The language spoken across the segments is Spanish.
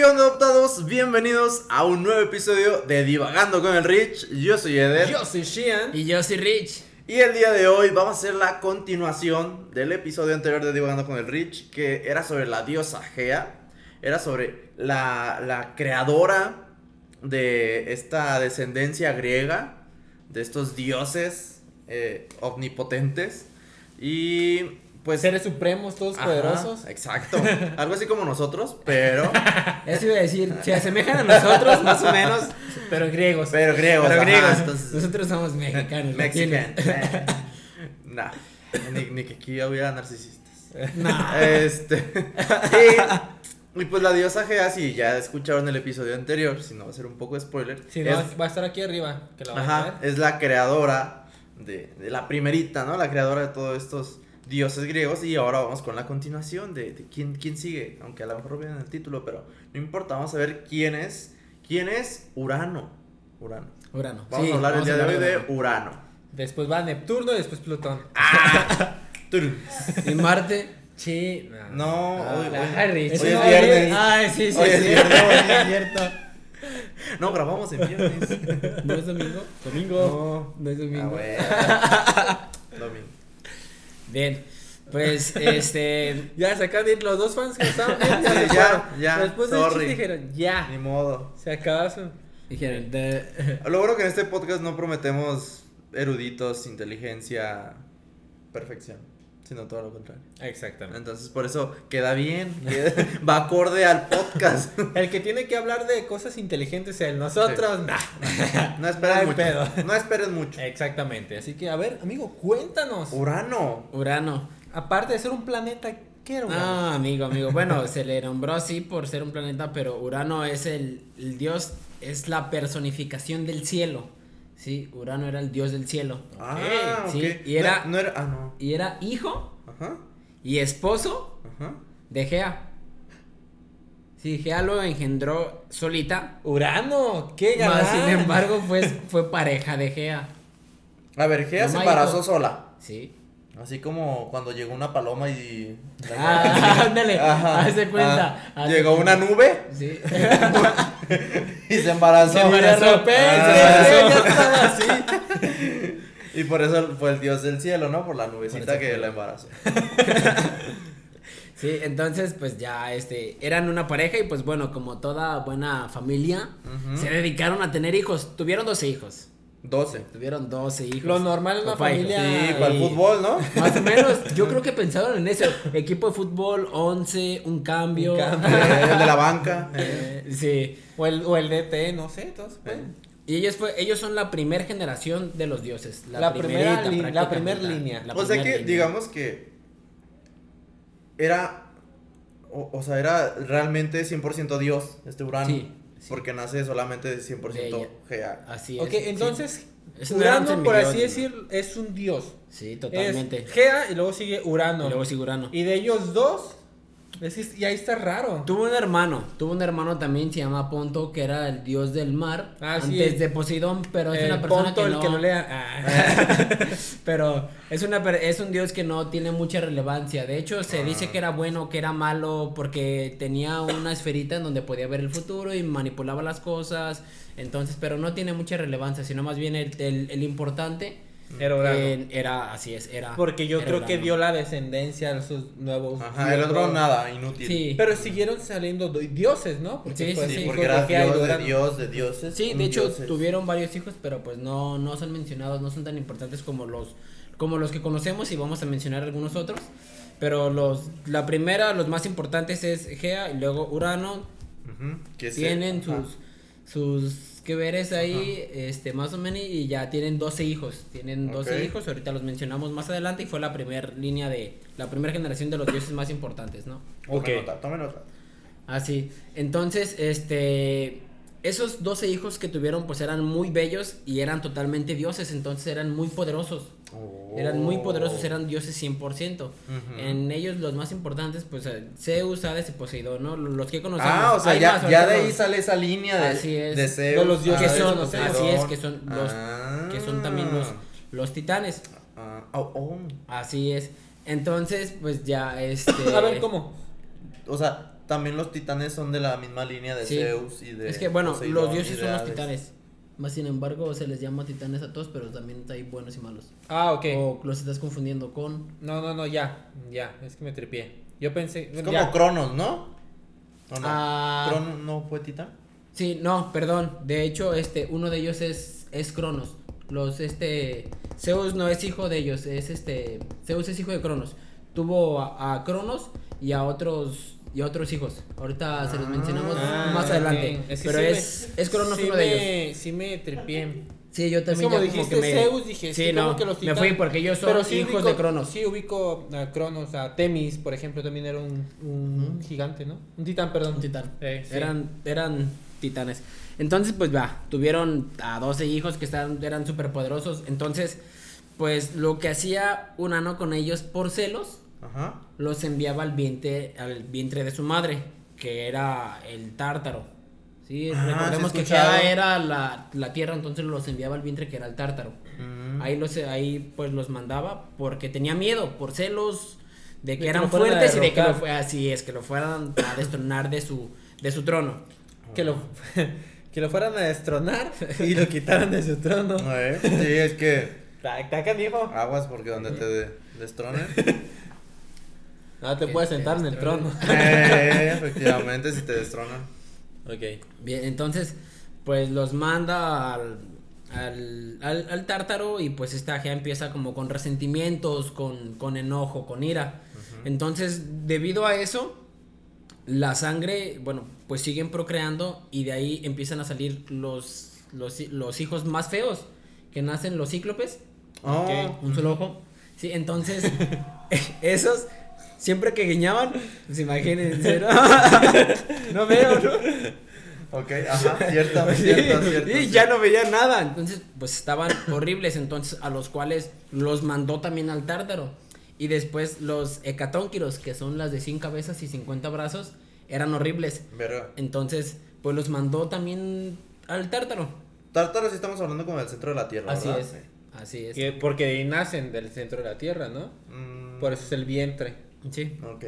¿Qué onda adoptados? Bienvenidos a un nuevo episodio de Divagando con el Rich. Yo soy Eder. Yo soy Shian. Y yo soy Rich. Y el día de hoy vamos a hacer la continuación del episodio anterior de Divagando con el Rich, que era sobre la diosa Gea. Era sobre la, la creadora de esta descendencia griega, de estos dioses eh, omnipotentes. Y pues... Seres supremos, todos Ajá, poderosos. Exacto. Algo así como nosotros, pero... Eso iba a decir, se asemejan a nosotros más o menos, Pero griegos. Pero griegos. pero ajá, griegos. entonces- Nosotros somos mexicanos. Mexican. latinos. nah. Ni, ni que aquí hubiera narcisistas. No. Este. Y, y pues la diosa Gea, si ya escucharon el episodio anterior, si no va a ser un poco de spoiler. Si no, es, va a estar aquí arriba. Que lo van a ajá, ver. es la creadora de, de la primerita, ¿no? La creadora de todos estos dioses griegos. Y ahora vamos con la continuación de, de quién, quién sigue. Aunque a lo mejor viene en el título, pero no importa. Vamos a ver quién es. ¿Quién es Urano? Urano. Urano. Vamos Sí, a hablar el día de hoy de Urano. Urano. Después va Neptuno y después Plutón. Turun. Y Marte. Sí. No, hoy, hoy- Ay, Rich. hoy es no, viernes. Ay, sí, sí, Hoy es sí. viernes. es cierto. No, grabamos en viernes. ¿No es domingo? Domingo. No es Ah, domingo. bueno. Domingo. Bien. Pues, este. Ya se acaban de ir los dos fans que estaban. bien, Sí, se ya, fueron. ya, Después del sorry. chiste dijeron, ya. Ni modo. Se acaba su. Dijeron, de- Lo bueno que en este podcast no prometemos eruditos, inteligencia, perfección, sino todo lo contrario. Exactamente. Entonces, por eso queda bien, queda- va acorde al podcast. El que tiene que hablar de cosas inteligentes es él. Nosotros, nah. No esperes mucho. pedo. No esperes mucho. Exactamente. Así que, a ver, amigo, cuéntanos. Urano. Urano. Aparte de ser un planeta, ¿qué era Urano? Ah, amigo, amigo. Bueno, se le nombró así por ser un planeta, pero Urano es el, el dios, es la personificación del cielo. Sí, Urano era el dios del cielo. Ah, ok. sí, y era- No, no era. Ah, no. Y era hijo Ajá. y esposo Ajá. de Gea. Sí, Gea lo engendró solita. Urano, qué Más, galán. sin embargo, pues, fue pareja de Gea. A ver, Gea se embarazó hijo. sola. Sí. Así como cuando llegó una paloma y. Ah, ándale, cuenta. ah, Llegó una nube Sí. y se embarazó. Se embarazó. De repente, Ah. ya estaba así. Y por eso fue el dios del cielo, ¿no? Por la nubecita que la embarazó. Sí, entonces pues ya este eran una pareja y pues bueno, como toda buena familia, se dedicaron a tener hijos. Tuvieron 12 hijos. 12. Tuvieron 12 hijos. Lo normal en una familia. Sí, para el fútbol, ¿no? Más o menos, yo creo que pensaron en eso. Equipo de fútbol, 11, un cambio. Un cambio. Eh, el de la banca. eh. Sí. O el, o el DT, no sé, todos. Y ellos fue, ellos son la primera generación de los dioses. La, La primera la prácticamente, primer línea. la O sea que, línea. digamos que. Era. O, o sea, era realmente 100% Dios, este Urano. Sí, sí. Porque nace solamente de 100% De ella. Gea. Así es. Ok, entonces, sí. Urano, por así decir, es un dios. Sí, totalmente. Es Gea y luego sigue Urano. Y luego sigue Urano. Y de ellos dos, es- y ahí está raro. Tuvo un hermano, tuvo un hermano también, se llama Ponto, que era el dios del mar, Ah, sí. antes de Poseidón, pero es el una persona Ponto, que el no, que lo lea. Ah. pero es una es un dios que no tiene mucha relevancia. De hecho, se Ah. dice que era bueno, que era malo, porque tenía una esferita en donde podía ver el futuro y manipulaba las cosas. Entonces, pero no tiene mucha relevancia, sino más bien el- el importante Era Urano. eh, era así es, era. Porque yo era creo que dio la descendencia a sus nuevos. Ajá, el otro nada, inútil. Sí. Pero siguieron saliendo do- dioses, ¿no? Sí, fue sí, Sí, sí. porque era Dios de. Dios, de dioses. Sí, de hecho dioses. tuvieron varios hijos, pero pues no, no son mencionados, no son tan importantes como los, como los que conocemos y vamos a mencionar algunos otros. Pero los, la primera, los más importantes es Gea y luego Urano. Que se- Tienen sus, sus que veres ahí, este, más o menos, y ya tienen 12 hijos. Tienen 12 Ok. hijos, ahorita los mencionamos más adelante y fue la primera línea de, la primera generación de los dioses más importantes, ¿no? Tome Ok. nota, tome nota. Así. Entonces, este. Esos 12 hijos que tuvieron, pues eran muy bellos y eran totalmente dioses, entonces eran muy poderosos. Eran muy poderosos, eran dioses 100%. Ujú. En ellos, los más importantes, pues eh, Zeus, Hades y Poseidón, ¿no? Los que conocemos. Ah, o sea, ya, más, ya de ahí los- sale esa línea de, Así es. de Zeus. De los dioses que son, Poseidón. así es, que son los, Ah. que son también los, los titanes. Ah, oh, oh. Así es. Entonces, pues ya, este. A ver, ¿cómo? O sea, también los titanes son de la misma línea de Sí. Zeus y de Es que bueno, Poseidón los dioses de son los Hades. titanes. Más sin embargo, se les llama titanes a todos, pero también hay buenos y malos. Ah, ok. O los estás confundiendo con. No, no, no, ya. Ya, es que me tripié. Yo pensé. Es como ya. Cronos, ¿no? ¿O no? Ah. ¿Cronos no fue titán? Sí, no, perdón. De hecho, este, uno de ellos es, es Cronos. Los, este, Zeus no es hijo de ellos, es este, Zeus es hijo de Cronos. Tuvo a, a Cronos y a otros, y otros hijos. Ahorita se los Ah. mencionamos Ah, más adelante. Es que pero sí es, me- es Cronos sí uno me, de ellos. Sí me tripié. Sí, yo también como ya dijiste que me... Zeus, dije, sí, sí, no, como que los me titanes- fui porque son Pero sí hijos ubico- de Cronos. Sí, ubico a Cronos, a Temis, por ejemplo, también era un, un gigante, ¿no? Un titán, perdón. Un titán. Eh. Eran, eran titanes. Entonces, pues va, tuvieron a 12 hijos que estaban, eran súper poderosos. Entonces, pues lo que hacía Urano con ellos por celos, Ajá. los enviaba al vientre, al vientre de su madre, que era el tártaro. Sí, Ah, recordemos que. Gea era la, la tierra, entonces los enviaba al vientre que era el tártaro. Mm. Ahí los, ahí pues los mandaba porque tenía miedo, por celos de que De que eran a fuertes y de que lo así es que lo fueran a destronar de su de su trono. Que lo, que lo fueran a destronar y lo quitaran de su trono. Eh, Sí, es que Taca, aguas porque donde te de- destronen. No te puedes te sentar en el trono. Eh, efectivamente, si te destronan. Ok. Bien, entonces pues los manda al al, al, al tártaro y pues esta Gea empieza como con resentimientos, con, con enojo, con ira. Entonces, debido a eso, la sangre, bueno, pues siguen procreando y de ahí empiezan a salir los, los, los hijos más feos, que nacen los cíclopes, Oh, Ok. un solo ojo. Sí, entonces, esos, siempre que guiñaban, pues imagínense, ¿no? no veo, ¿no? Ok, ajá, cierto, Sí, cierto, cierto. y ya no veía nada. Entonces, pues estaban horribles. Entonces, a los cuales los mandó también al tártaro. Y después los hecatónquiros, que son las de 100 cabezas y 50 brazos, eran horribles. Verga. Entonces, pues los mandó también al tártaro. Tártaro sí estamos hablando como del centro de la Tierra, Así ¿verdad? es. Así es. Que- porque nacen del centro de la tierra, ¿no? Mm, Por eso es el vientre. Sí, Ok.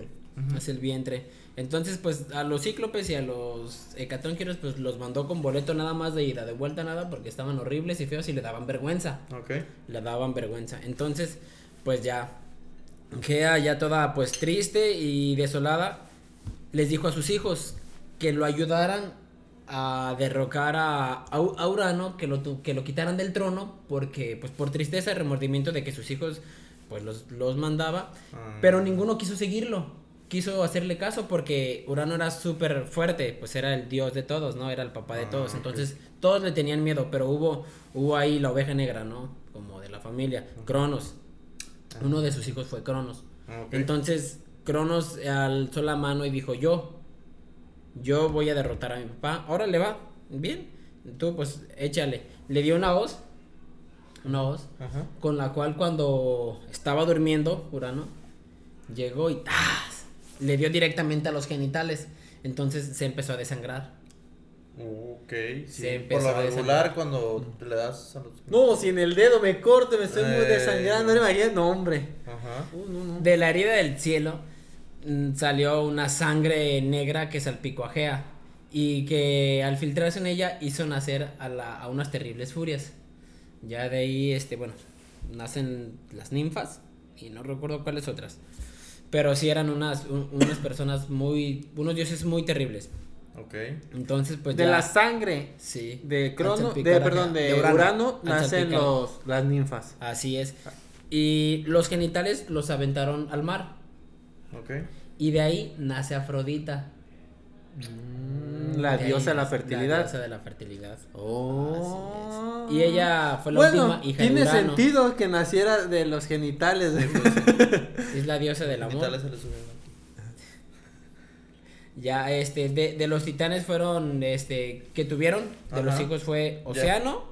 es el vientre. Entonces, pues a los cíclopes y a los hecatónquiros, pues los mandó con boleto nada más de ida, de vuelta nada, porque estaban horribles y feos y le daban vergüenza. Ok. le daban vergüenza. Entonces, pues ya, Gea ya toda pues triste y desolada, les dijo a sus hijos que lo ayudaran a derrocar a, a Urano, que lo, que lo quitaran del trono, porque pues por tristeza y remordimiento de que sus hijos pues los, los mandaba, Ah. pero ninguno quiso seguirlo. Quiso hacerle caso porque Urano era súper fuerte, pues era el dios de todos, ¿no? Era el papá de Ah, todos. Entonces todos le tenían miedo, pero hubo, hubo ahí la oveja negra, ¿no? Como de la familia, Cronos. Uno de sus hijos fue Cronos. Ah. Entonces Cronos alzó la mano y dijo, yo, yo voy a derrotar a mi papá. Órale, va, bien. Tú pues échale. Le dio una hoz, una Ajá. con la cual cuando estaba durmiendo Urano, llegó y ¡tas! le dio directamente a los genitales. Entonces se empezó a desangrar. Ok, sí. Se Por lo regular, cuando le das a los. No, si en el dedo me corto, me estoy muy Eh. desangrando, no no, hombre. Ajá. Uh, no, no. De la herida del cielo mm, salió una sangre negra que salpicó a Gea y que al filtrarse en ella hizo nacer a, la- a unas terribles furias. Ya de ahí, este, bueno, nacen las ninfas y no recuerdo cuáles otras. Pero sí eran unas, un- unas personas muy, unos dioses muy terribles. Ok. Entonces, pues de ya- la sangre sí, de Crono, de, perdón, de, Urano, nacen los, las ninfas. Así es. Y los genitales los aventaron al mar. Ok. Y de ahí nace Afrodita. La diosa de la fertilidad. La diosa de la fertilidad. Oh. Y ella fue la bueno, última hija tiene de Urano. sentido que naciera de los genitales. de- Es la diosa del amor. Ya, este, de, de los titanes fueron, este, que tuvieron, de Ajá. los hijos fue Océano,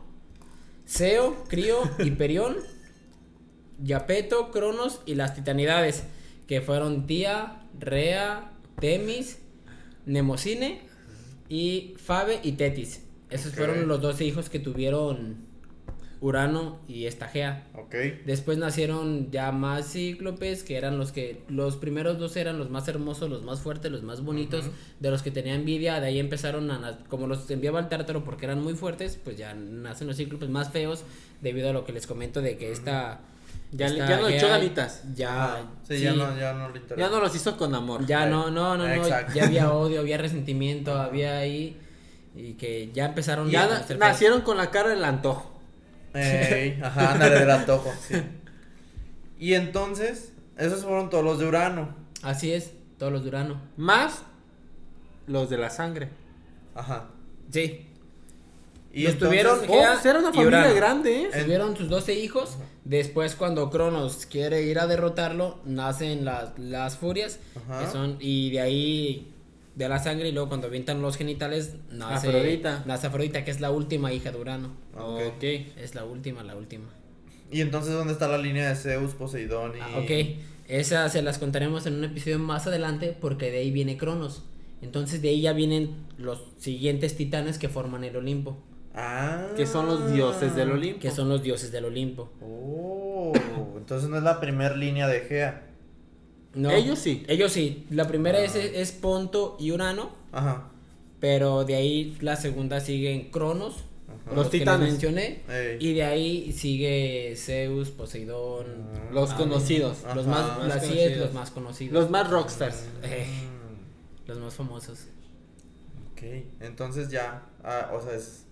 Seo, Crío, Hiperión, Yapeto, Cronos y las titanidades, que fueron Tía, Rea, Temis, Nemocine y Fabe y Tetis. Esos fueron los 12 hijos que tuvieron Urano y esta Gea. Ok. Después nacieron ya más cíclopes, que eran los que, los primeros dos eran los más hermosos, los más fuertes, los más bonitos, de los que tenía envidia, de ahí empezaron a, como los enviaba el tártaro porque eran muy fuertes, pues ya nacen los cíclopes más feos, debido a lo que les comento de que esta... Ya ya no le echó ganitas. Ya, Sí, sí, ya no, ya no le. Ya no los hizo con amor. ya no, no, no, no, ya había odio, había resentimiento, había ahí, y que ya empezaron Ya a nacieron con la cara del antojo. Ey, ajá, ándale del antojo, sí. Y entonces, esos fueron todos los de Urano. Así es, todos los de Urano. Más los de la sangre. Ajá. Sí, Y Los tuvieron- Oh, pues era una familia Urano. grande, ¿eh? Tuvieron sus 12 hijos. Después, cuando Cronos quiere ir a derrotarlo, nacen las, las furias. Ajá. Que son, y de ahí, de la sangre, y luego cuando avientan los genitales, nace Afrodita. Nace Afrodita, que es la última hija de Urano. Ok. Ok. Es la última, la última. Y entonces, ¿dónde está la línea de Zeus, Poseidón y. Ah, ok, esas se las contaremos en un episodio más adelante, porque de ahí viene Cronos. Entonces, de ahí ya vienen los siguientes titanes que forman el Olimpo, Ah. Que son los dioses del Olimpo. que son los dioses del Olimpo. Oh, entonces no es la primera línea de Gea. No, Ellos sí. Ellos sí. La primera es, Ah. es Ponto y Urano. Ajá. Pero de ahí la segunda siguen Cronos. Ajá. Los que les titanes. mencioné. Ey. Y de ahí sigue Zeus, Poseidón. Los Hades. conocidos. Los más, Más así es, conocidos. los más conocidos. Los más rockstars. Eh, Mm, los más famosos. Ok, entonces ya, ah, o sea, es...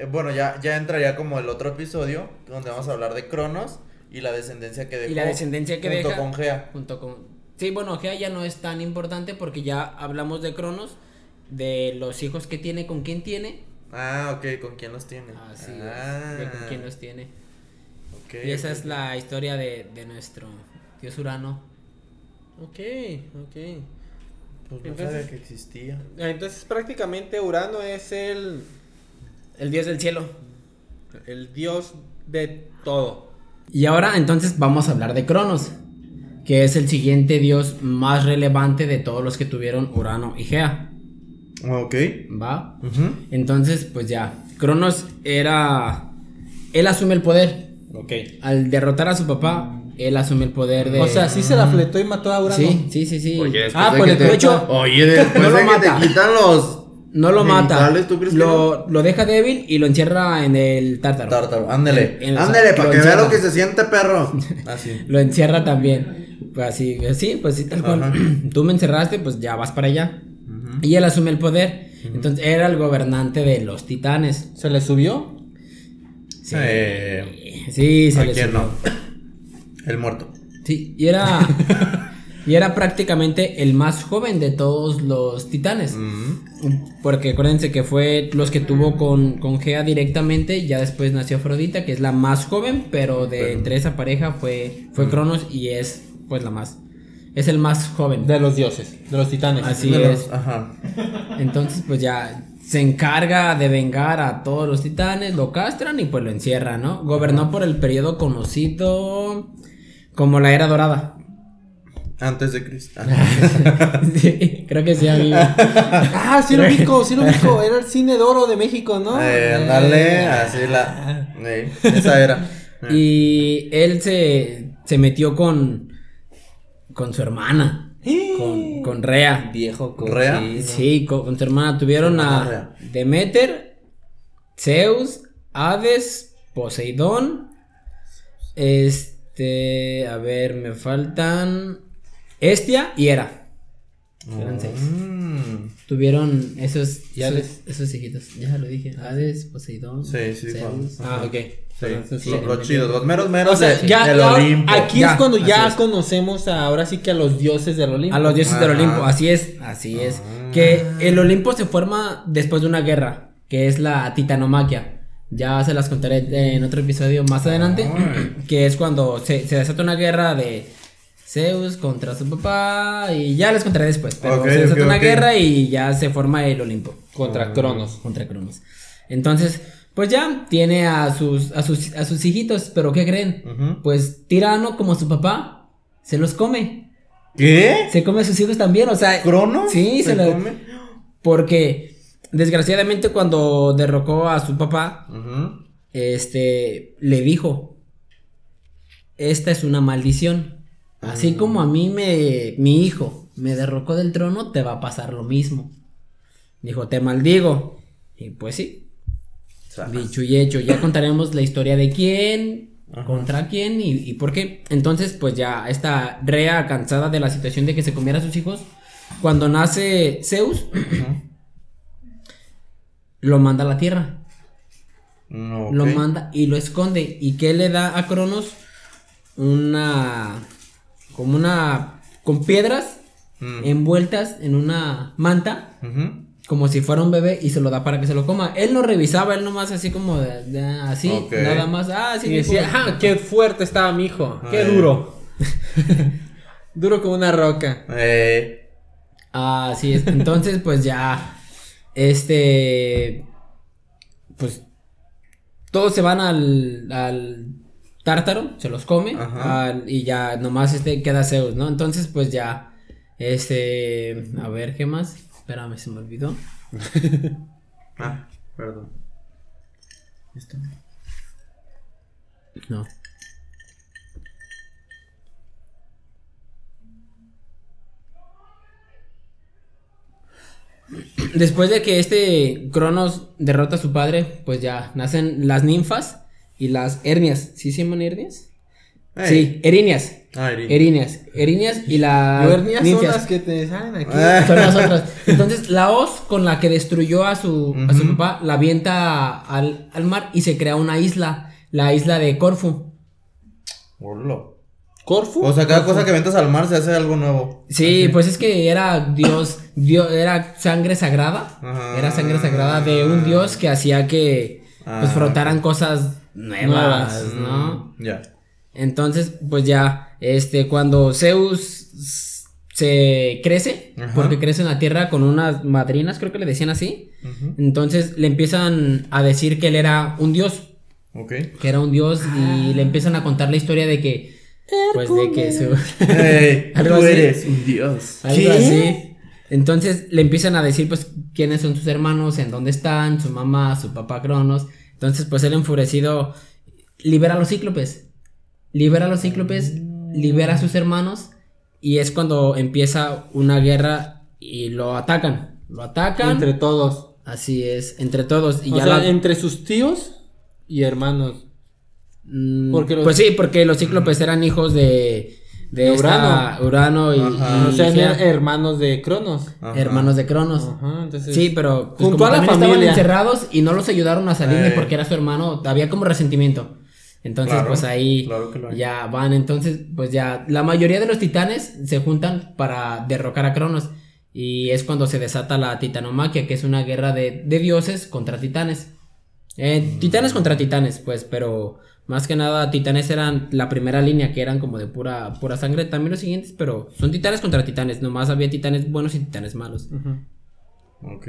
eh, bueno, ya, ya entraría como el otro episodio, donde vamos a hablar de Cronos y la descendencia que dejó. Y la descendencia que junto deja. con Gea. Junto con. Sí, bueno, Gea ya no es tan importante porque ya hablamos de Cronos. De los hijos que tiene, con quién tiene. Ah, ok, ¿con quién los tiene? Así Ah, es. De con quién los tiene. ok, Y esa es la historia de, de nuestro dios Urano. Ok, ok. Pues no Entonces- sabía que existía. Entonces prácticamente Urano es el, El dios del cielo. el dios de todo. Y ahora entonces vamos a hablar de Cronos, que es el siguiente dios más relevante de todos los que tuvieron Urano y Gea. Ok. ¿Va? Entonces, pues ya, Cronos era... Él asume el poder. Ok. Al derrotar a su papá, él asume el poder de... O sea, sí se la fletó y mató a Urano. Sí, sí, sí, sí. Oye, después ah, de pues de te- hecho, Oye, después no lo de que mata. te quitan los... no lo mata. genitales, ¿tú crees que lo, lo deja débil y lo encierra en el tártaro. Tártaro, ándele. En- en- ándele, para que vea lo que se siente, perro. Así. Lo encierra también. Pues así, sí, pues sí, tal cual. Ajá. Tú me encerraste, pues ya vas para allá. Y él asume el poder. Entonces era el gobernante de los titanes. ¿Se le subió? Sí, Eh, sí se ¿A le quién subió. no? El muerto. Sí, y era. y era prácticamente el más joven de todos los titanes. Porque acuérdense que fue los que tuvo con, con Gea directamente. Ya después nació Afrodita, que es la más joven. Pero de Pero- entre esa pareja fue, fue Cronos y es pues la más. Es el más joven. De los dioses, de los titanes. Así De es. los- Ajá. Entonces, pues ya se encarga de vengar a todos los titanes, lo castran y pues lo encierran, ¿no? Gobernó por el periodo conocido como la Era Dorada. Antes de Cristo. Sí, creo que sí, amigo. Ah, sí lo ubico, sí lo ubico. Era el cine de oro de México, ¿no? Eh, ándale, así la. Esa era. Y él se, se metió con, con su hermana, con, con Rea. Viejo ¿Rea? cochino. Sí, con, con su hermana. Tuvieron Su hermana a Rea. Demeter, Zeus, Hades, Poseidón. Este, a ver, me faltan Estia y Hera. Eran seis. Mm. Tuvieron esos, ¿Y esos, hijitos. Ya lo dije. Hades, Poseidón. Sí, sí. Ah, ok. Sí, Entonces, lo- sí. los chidos, los meros meros O sea, de- ya, del Olimpo. aquí Ya, es cuando ya es. conocemos a- ahora sí que a los dioses del Olimpo. A los dioses del. Olimpo, así es, así es. Ah. Que el Olimpo se forma después de una guerra, que es la titanomaquia. Ya se las contaré en otro episodio más adelante, que es cuando se, se desata una guerra de Zeus contra su papá, y ya les contaré después, pero se desata una guerra y ya se forma el Olimpo Contra Cronos. contra Cronos. Entonces, pues ya tiene a sus, a sus, a sus hijitos, pero ¿qué creen? Pues Tirano, como su papá, se los come. ¿Qué? Se come a sus hijos también, o sea. ¿Crono? Sí, se, lo- come? Porque, desgraciadamente, cuando derrocó a su papá, este, le dijo, esta es una maldición. Así como a mí me, mi hijo me derrocó del trono, te va a pasar lo mismo. Dijo, te maldigo. Y pues sí, dicho y hecho, ya contaremos la historia de quién, contra quién y, y por qué. Entonces, pues ya esta Rea, cansada de la situación de que se comiera a sus hijos, cuando nace Zeus, lo manda a la tierra. Mm, Lo manda y lo esconde. ¿Y qué le da a Cronos? Una. Como una. Con piedras Mm. envueltas en una manta. Como si fuera un bebé y se lo da para que se lo coma. Él no revisaba, él nomás así como de, de- así, nada más. Ah, sí, Y decía, hijo". ah, qué fuerte estaba mi hijo. Qué Ay. duro. duro como una roca. Eh, Ah, sí, es- entonces pues ya, este, pues todos se van al, al tártaro, se los come al- y ya nomás este queda Zeus, ¿no? Entonces pues ya, este, a ver, ¿qué más? Espérame, se me olvidó. Ah, perdón. ¿Listo? No. Después de que este Cronos derrota a su padre, pues ya nacen las ninfas y las hernias. ¿Sí se llaman hernias? Sí, erinias. Ah, Eri. Erinias. Erinias y las Hernias son las que te salen aquí. Ah. Son las otras. Entonces, la hoz con la que destruyó a su, a su papá la avienta al, al mar y se crea una isla, la isla de Corfu. Hola. ¿Corfu? O sea, cada cosa que ventas al mar se hace algo nuevo. Sí, pues es que era Dios, Dios, era sangre sagrada. Ajá. Era sangre sagrada de un Dios que hacía que pues Ah. frotaran cosas nuevas, Nuevas. ¿no? Ya. Entonces, pues ya, este, cuando Zeus se crece, Ajá. porque crece en la tierra con unas madrinas, creo que le decían así. Entonces le empiezan a decir que él era un dios, Ok. que era un dios y le empiezan a contar la historia de que, pues de que su... Algo tú así. eres un dios. Algo así. Entonces le empiezan a decir, pues, quiénes son sus hermanos, en dónde están, su mamá, su papá Cronos. Entonces, pues, él enfurecido libera a los cíclopes. Libera a los cíclopes, libera a sus hermanos. Y es cuando empieza una guerra y lo atacan. Lo atacan. Entre todos. Así es, entre todos. Y o ya sea, la- entre sus tíos y hermanos. Mm, porque los- Pues sí, porque los cíclopes eran hijos de. De, esta- Urano y, Ajá. y o sea, Gea, eran hermanos de Cronos. Ajá. hermanos de Cronos. Ajá, entonces. Sí, pero pues, Junto como a la también estaban familia. encerrados y no los ayudaron a salir Eh. porque era su hermano, había como resentimiento. Entonces, Claro, pues ahí claro que lo hay. ya van. Entonces, pues ya la mayoría de los titanes se juntan para derrocar a Cronos. Y es cuando se desata la titanomaquia, que es una guerra de, de dioses contra titanes. Eh, Titanes contra titanes, pues, pero más que nada, titanes eran la primera línea, que eran como de pura, pura sangre. También los siguientes, pero son titanes contra titanes. Nomás había titanes buenos y titanes malos. Ujú. Ok.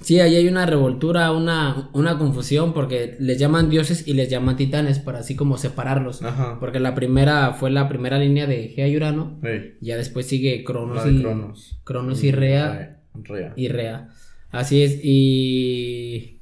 Sí, ahí hay una revoltura, una, una confusión, porque les llaman dioses y les llaman titanes, para así como separarlos. Ajá. Porque la primera fue la primera línea de Gea y Urano, Ey, ya después sigue Cronos y, Cronos. Cronos y Rea Rea. y Rea. Así es, y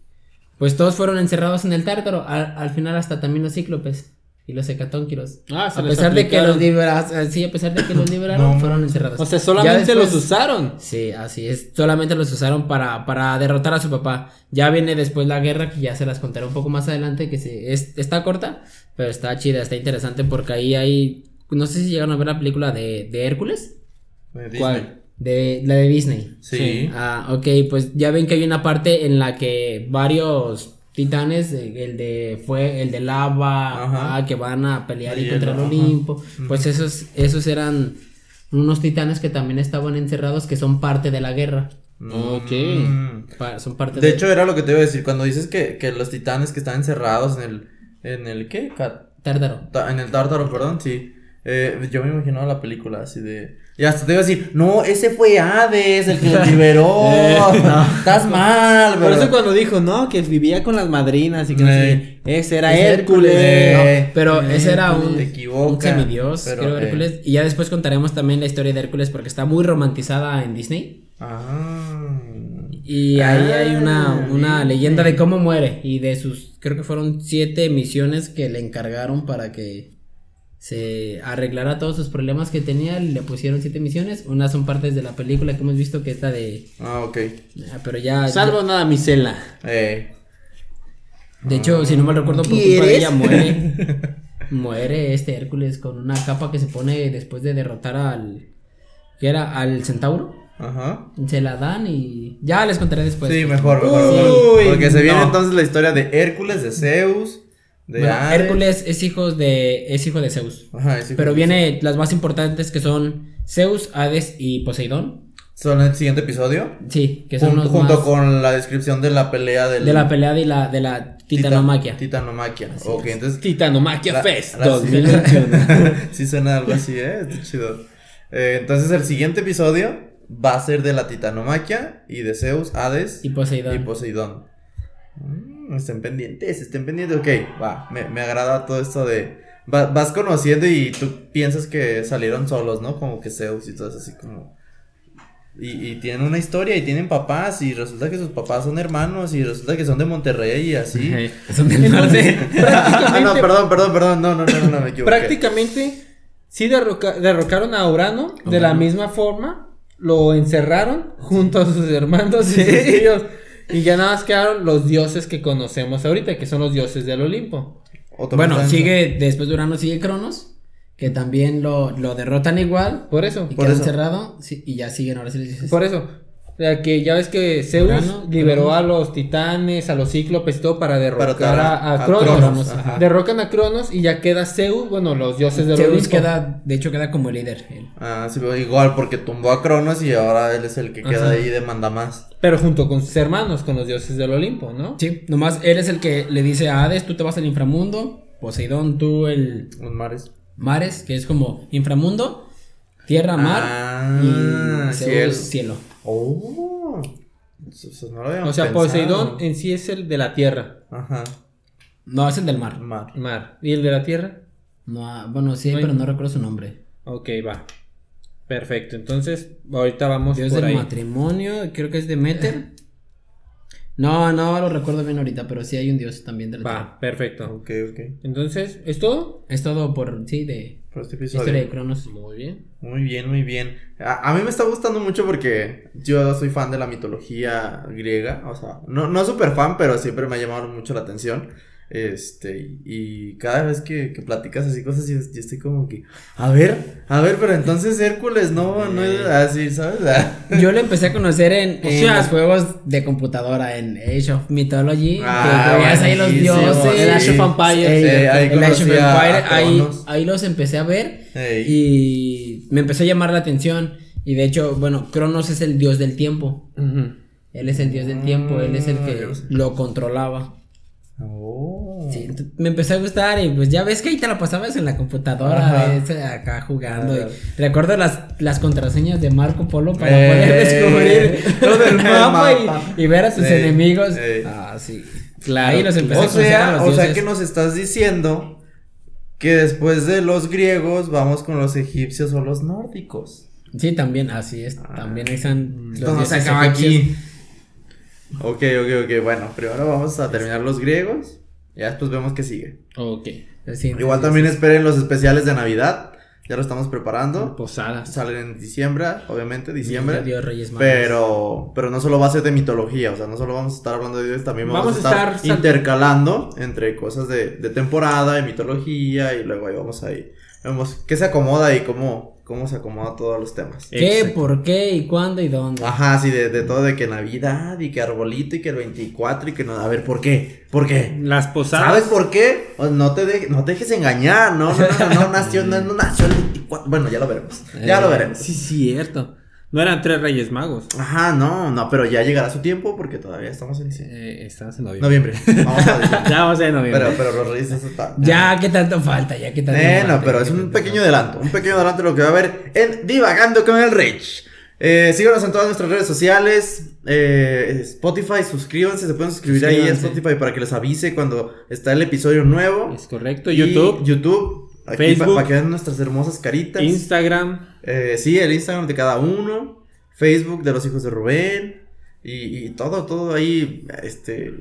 pues todos fueron encerrados en el tártaro, al, al final hasta también los cíclopes y los hecatónquiros. Ah, se a les pesar de que los liberaron, sí, a pesar de que los liberaron, No. fueron encerrados. O sea, solamente después- los usaron. Sí, así es. Solamente los usaron para, para derrotar a su papá. Ya viene después la guerra, que ya se las contaré un poco más adelante, que se, es, está corta, pero está chida, está interesante porque ahí hay... No sé si llegaron a ver la película de, de Hércules. ¿Cuál? De la de Disney. Sí. Ah, ok, pues ya ven que hay una parte en la que varios titanes, eh, el de fue el de lava, Ajá. ah, que van a pelear De y contra el ajá. Olimpo, pues esos esos eran unos titanes que también estaban encerrados que son parte de la guerra. Ok. Mm. Pa- son parte De hecho, era lo que te iba a decir. Cuando dices que, que los titanes que están encerrados en el. ¿En el qué? Tártaro. ta- En el tártaro, perdón, sí. Eh, yo me imaginaba la película así de. Y hasta te iba a decir, no, ese fue Hades el que los liberó. Estás mal, Por pero. eso cuando dijo, no, que vivía con las madrinas y que no sé Eh. qué, ese era Es Hércules. Eh. No, pero ese era un, un semidios, pero, creo, eh. Hércules. Y ya después contaremos también la historia de Hércules porque está muy romantizada en Disney. Ah. Y ahí Ah, hay una, una bien. leyenda de cómo muere y de sus, creo que fueron siete misiones que le encargaron para que se arreglara todos sus problemas que tenía, le pusieron siete misiones, unas son partes de la película que hemos visto que está de, Ah, ok. ah, pero ya, Salvo nada, Misela. Eh, de hecho, si no mal recuerdo, por culpa de ella muere, muere este Hércules con una capa que se pone después de derrotar al, que era al centauro, ajá. se la dan y ya les contaré después. sí, mejor, mejor. Uy, Porque se viene no. entonces la historia de Hércules, de Zeus, de Bueno, Ares. Hércules es hijo de, es hijo de Zeus. Ajá, es hijo Pero de- viene las más importantes que son Zeus, Hades y Poseidón. Son el siguiente episodio. Sí, que son Jun- los junto más con la descripción de la pelea del, de la pelea de la de la Titan- titanomaquia. Titanomaquia. Así ok, es. entonces. Titanomaquia la- Fest la- 2021. sí suena algo así, ¿eh? Está chido. Eh, entonces el siguiente episodio va a ser de la Titanomaquia y de Zeus, Hades Y Poseidón. y Poseidón. Mm, estén pendientes, estén pendientes. Ok, va, me, me agrada todo esto de... va- vas conociendo y tú piensas que salieron solos, ¿no? Como que Zeus y todo eso así como... Y, y tienen una historia y tienen papás y resulta que sus papás son hermanos y resulta que son de Monterrey y así. Son del norte. ah, no, perdón, perdón, perdón, no, no, no, no, no me equivoqué. Prácticamente, sí derroca- derrocaron a Urano de la misma forma. Lo encerraron junto a sus hermanos y sus tíos. Y ya nada más quedaron los dioses que conocemos ahorita, que son los dioses del Olimpo. Otro bueno, sigue después de Urano sigue Cronos, que también lo, lo derrotan igual Por eso. y Por queda eso. encerrado sí, y ya siguen ahora sí les dices. Por eso. O sea, que ya ves que Zeus Urano, liberó a los titanes, a los cíclopes y todo para derrocar Para a, a a Cronos. Cronos. Derrocan a Cronos y ya queda Zeus, bueno, los dioses del Zeus Olimpo. queda, de hecho queda como líder. él. Ah, sí, igual porque tumbó a Cronos y ahora él es el que queda Ajá. ahí de manda más. Pero junto con sus hermanos, con los dioses del Olimpo, ¿no? Sí, nomás él es el que le dice a Hades, tú te vas al inframundo, Poseidón, tú el Los mares. mares, que es como inframundo, tierra, mar Ah, y Zeus, cielo. cielo. Oh. Eso- eso no lo O sea, pensado. Poseidón en sí es el de la tierra, Ajá. No, es el del mar. Mar. mar. ¿Y el de la tierra? No, ah, bueno, sí, No hay- pero no recuerdo su nombre. Ok, va. Perfecto. Entonces, ahorita vamos Dios por del ahí. matrimonio, creo que es Demeter. No, no lo recuerdo bien ahorita, pero sí hay un dios también de la tierra. Va, perfecto. Ok, ok. Entonces, ¿es todo? Es todo por, sí, de Por este historia de. Cronos. Muy bien. Muy bien, muy bien. A, a mí me está gustando mucho porque yo soy fan de la mitología griega. O sea, no, no súper fan, pero siempre me ha llamado mucho la atención. Este, y cada vez que, que platicas así cosas, yo, yo estoy como que, a ver, a ver, pero entonces Hércules no, no es así, ¿sabes? Yo lo empecé a conocer en, en sea- los juegos de computadora, en Age of Mythology, Ah, que veías ahí los dioses. El Age of Empires. Ey, Sí, ahí el Age of Empires, ahí, ahí los empecé a ver y me empezó a llamar la atención. Y de hecho, bueno, Cronos es el dios del tiempo. Él es el dios del tiempo, él es el Ah, que sé. lo controlaba. Oh. Sí, me empezó a gustar y pues ya ves que ahí te la pasabas en la computadora, ves, acá jugando. Y recuerdo las, las contraseñas de Marco Polo para Eh, poder descubrir todo el el mapa, y- ver a tus Sí, enemigos. Ah, sí. Claro. Ahí los empecé O a sea, los o sea que nos estás diciendo que después de los griegos vamos con los egipcios o los nórdicos. Sí, también, así es. Ah. También están los Esto no se acaba aquí. Ok, ok, ok. Bueno, primero vamos a terminar los griegos. Y después vemos qué sigue. Ok. Sí, Igual también esperen los especiales de Navidad. Ya lo estamos preparando. Posadas. Salen en diciembre, obviamente, diciembre. dio Reyes Magos. Pero, pero no solo va a ser de mitología, o sea, no solo vamos a estar hablando de Dios, también vamos, Vamos a estar, intercalando entre cosas de, de temporada, de mitología, y luego ahí vamos ahí. Vemos qué se acomoda y cómo, cómo se acomoda todos los temas. ¿Qué, Exacto. por qué y cuándo y dónde? Ajá, sí, de, de todo, de que Navidad y que arbolito y que el 24 y que no. A ver, ¿por qué? ¿Por qué? Las posadas. ¿Sabes por qué? O no, te de- no te dejes engañar, no, no, no, no, no nació, no, no nació el 24. Bueno, ya lo veremos. Ya lo Eh, veremos. Sí, cierto. No eran tres reyes magos. Ajá, no, no, pero ya llegará su tiempo porque todavía estamos en diciembre. Eh, estamos en noviembre. Noviembre. Vamos a. Ya vamos en noviembre. Pero, pero los reyes eso está. Ya, ¿qué tanto falta? Ya, ¿qué tanto Bueno, falta? pero Ya, es ¿qué un pequeño falta? adelanto. Un pequeño adelanto de lo que va a haber en Divagando con el Rich. Eh, síganos en todas nuestras redes sociales. eh, Spotify, suscríbanse. Se pueden suscribir ahí a. Spotify para que les avise cuando está el episodio nuevo. Es correcto. Y YouTube, YouTube. Aquí Facebook. para que vean nuestras hermosas caritas. Instagram. Eh, sí, el Instagram de cada uno. Facebook de los hijos de Rubén. Y, y todo, todo ahí, este,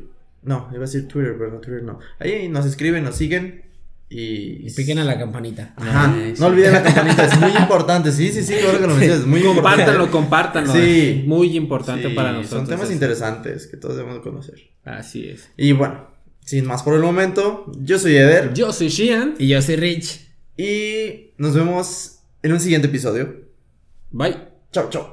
no, iba a decir Twitter, pero no Twitter no. Ahí nos escriben, nos siguen y... Y piquen a la campanita. Ajá, Ay, sí. no olviden la campanita, es muy importante, sí, sí, sí, ahora que lo mencionas, es muy Compártanlo, importante. compártanlo. Sí. es Muy importante Sí, para nosotros. Son temas interesantes que todos debemos conocer. Así es. Y bueno, sin más por el momento, yo soy Eder Yo soy Shian. Y yo soy Rich. y nos vemos en un siguiente episodio. Bye. Chao, chao.